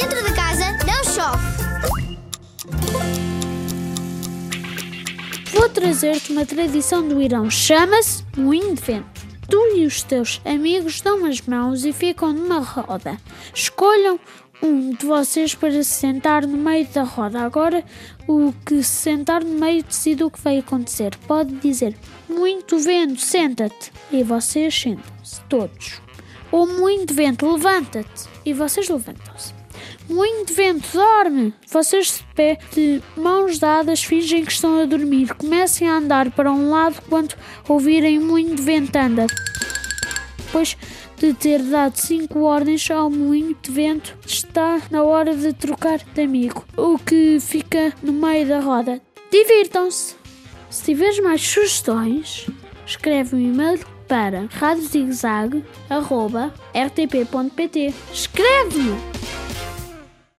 Dentro de casa não chove. Vou trazer-te uma tradição do Irão. Chama-se Moinho de Vento. Tu e os teus amigos dão as mãos e ficam numa roda. Escolham um de vocês para se sentar no meio da roda. Agora, o que se sentar no meio decide o que vai acontecer. Pode dizer: Muito vento, senta-te. E vocês sentam-se, todos. Ou muito vento, levanta-te. E vocês levantam-se. Muito vento, dorme! Vocês de pé, de mãos dadas, fingem que estão a dormir. Comecem a andar para um lado quando ouvirem muito vento anda. Depois de ter dado cinco ordens ao moinho de vento, está na hora de trocar de amigo, o que fica no meio da roda. Divirtam-se! Se tiveres mais sugestões, escreve um e-mail para radiozigzag.rtp.pt Escreve-me!